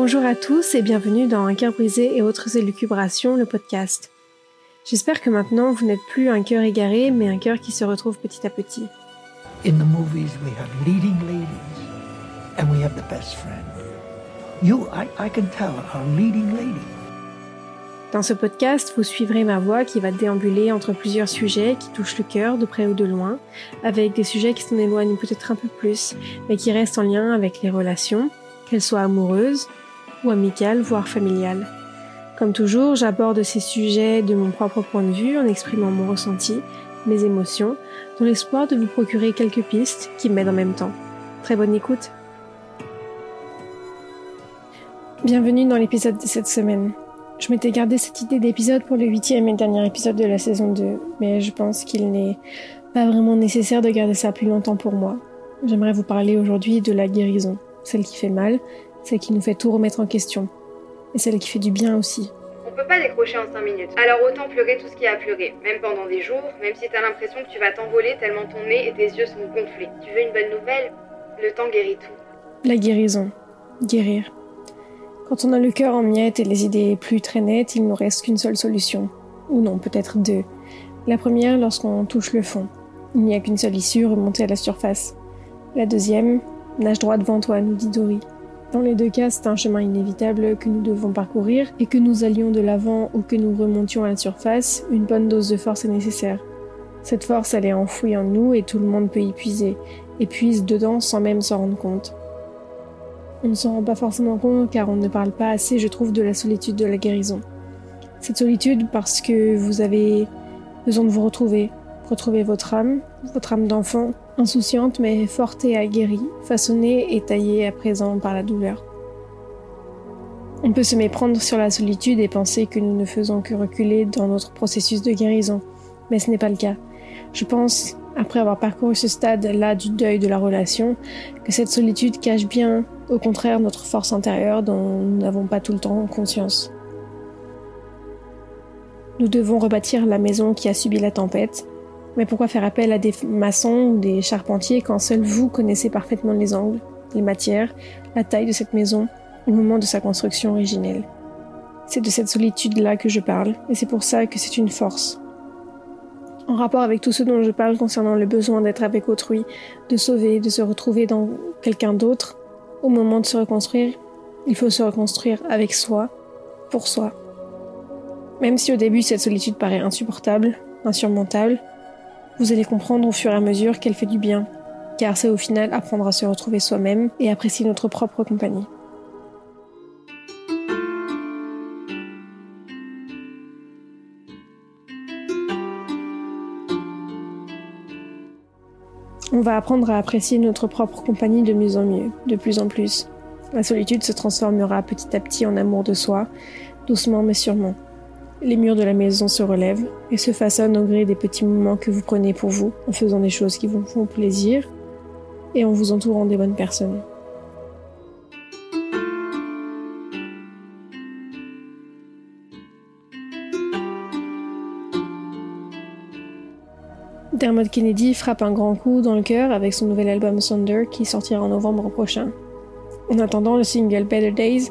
Bonjour à tous et bienvenue dans Un cœur brisé et autres élucubrations, le podcast. J'espère que maintenant vous n'êtes plus un cœur égaré, mais un cœur qui se retrouve petit à petit. In the movies, we have leading ladies, and we have the best friend. You, I, I can tell, are leading lady. Dans ce podcast, vous suivrez ma voix qui va déambuler entre plusieurs sujets qui touchent le cœur de près ou de loin, avec des sujets qui s'en éloignent peut-être un peu plus, mais qui restent en lien avec les relations, qu'elles soient amoureuses ou amicales, voire familiales. Comme toujours, j'aborde ces sujets de mon propre point de vue en exprimant mon ressenti, mes émotions, dans l'espoir de vous procurer quelques pistes qui m'aident en même temps. Très bonne écoute. Bienvenue dans l'épisode de cette semaine. Je m'étais gardé cette idée d'épisode pour le huitième et dernier épisode de la saison 2, mais je pense qu'il n'est pas vraiment nécessaire de garder ça plus longtemps pour moi. J'aimerais vous parler aujourd'hui de la guérison, celle qui fait mal, celle qui nous fait tout remettre en question, et celle qui fait du bien aussi. On peut pas décrocher en 5 minutes. Alors autant pleurer tout ce qu'il y a à pleurer, même pendant des jours, même si t'as l'impression que tu vas t'envoler tellement ton nez et tes yeux sont gonflés. Tu veux une bonne nouvelle? Le temps guérit tout. La guérison. Guérir. Quand on a le cœur en miettes et les idées plus très nettes, il nous reste qu'une seule solution. Ou non, peut-être deux. La première, lorsqu'on touche le fond. Il n'y a qu'une seule issue, remonter à la surface. La deuxième, nage droit devant toi, nous dit Dory. Dans les deux cas, c'est un chemin inévitable que nous devons parcourir, et que nous allions de l'avant ou que nous remontions à la surface, une bonne dose de force est nécessaire. Cette force, elle est enfouie en nous et tout le monde peut y puiser, et puise dedans sans même s'en rendre compte. On ne s'en rend pas forcément compte car on ne parle pas assez, je trouve, de la solitude de la guérison. Cette solitude parce que vous avez besoin de vous retrouver, retrouver votre âme, votre âme d'enfant, insouciante mais forte et aguerrie, façonnée et taillée à présent par la douleur. On peut se méprendre sur la solitude et penser que nous ne faisons que reculer dans notre processus de guérison, mais ce n'est pas le cas. Je pense, après avoir parcouru ce stade-là du deuil de la relation, que cette solitude cache bien, au contraire, notre force intérieure dont nous n'avons pas tout le temps conscience. Nous devons rebâtir la maison qui a subi la tempête, mais pourquoi faire appel à des maçons ou des charpentiers quand seul vous connaissez parfaitement les angles, les matières, la taille de cette maison au moment de sa construction originelle? C'est de cette solitude-là que je parle, et c'est pour ça que c'est une force, en rapport avec tout ce dont je parle concernant le besoin d'être avec autrui, de sauver, de se retrouver dans quelqu'un d'autre, au moment de se reconstruire, il faut se reconstruire avec soi, pour soi. Même si au début cette solitude paraît insupportable, insurmontable, vous allez comprendre au fur et à mesure qu'elle fait du bien, car c'est au final apprendre à se retrouver soi-même et apprécier notre propre compagnie. On va apprendre à apprécier notre propre compagnie de mieux en mieux, de plus en plus. La solitude se transformera petit à petit en amour de soi, doucement mais sûrement. Les murs de la maison se relèvent et se façonnent au gré des petits moments que vous prenez pour vous, en faisant des choses qui vous font plaisir et en vous entourant des bonnes personnes. Dermot Kennedy frappe un grand coup dans le cœur avec son nouvel album Thunder qui sortira en novembre prochain. En attendant, le single Better Days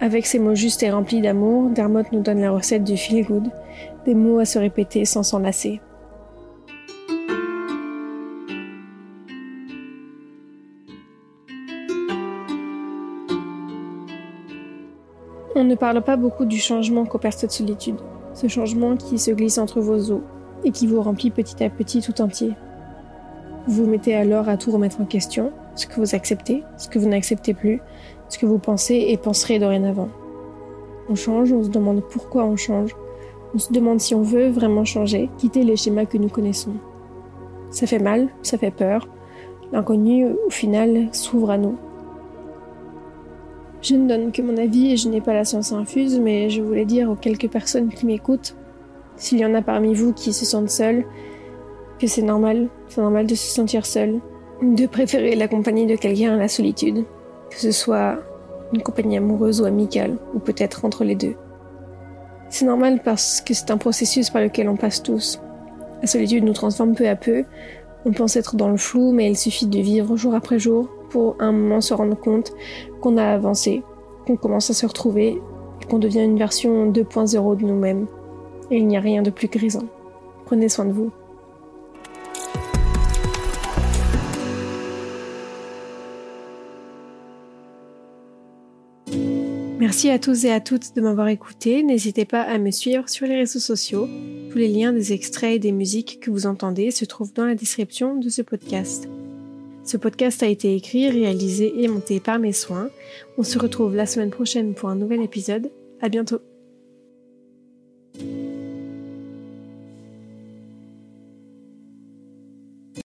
Avec ces mots justes et remplis d'amour, Dermot nous donne la recette du feel good, des mots à se répéter sans s'en lasser. On ne parle pas beaucoup du changement qu'opère cette solitude, ce changement qui se glisse entre vos os et qui vous remplit petit à petit tout entier. Vous vous mettez alors à tout remettre en question, ce que vous acceptez, ce que vous n'acceptez plus, ce que vous pensez et penserez dorénavant. On change, on se demande pourquoi on change, on se demande si on veut vraiment changer, quitter les schémas que nous connaissons. Ça fait mal, ça fait peur, l'inconnu au final s'ouvre à nous. Je ne donne que mon avis et je n'ai pas la science infuse, mais je voulais dire aux quelques personnes qui m'écoutent, s'il y en a parmi vous qui se sentent seuls, que c'est normal, c'est normal de se sentir seul, de préférer la compagnie de quelqu'un à la solitude, que ce soit une compagnie amoureuse ou amicale, ou peut-être entre les deux. C'est normal parce que c'est un processus par lequel on passe tous. La solitude nous transforme peu à peu, on pense être dans le flou, mais il suffit de vivre jour après jour pour un moment se rendre compte qu'on a avancé, qu'on commence à se retrouver et qu'on devient une version 2.0 de nous-mêmes. Et il n'y a rien de plus grisant. Prenez soin de vous. Merci à tous et à toutes de m'avoir écouté. N'hésitez pas à me suivre sur les réseaux sociaux. Tous les liens des extraits et des musiques que vous entendez se trouvent dans la description de ce podcast. Ce podcast a été écrit, réalisé et monté par mes soins. On se retrouve la semaine prochaine pour un nouvel épisode. À bientôt.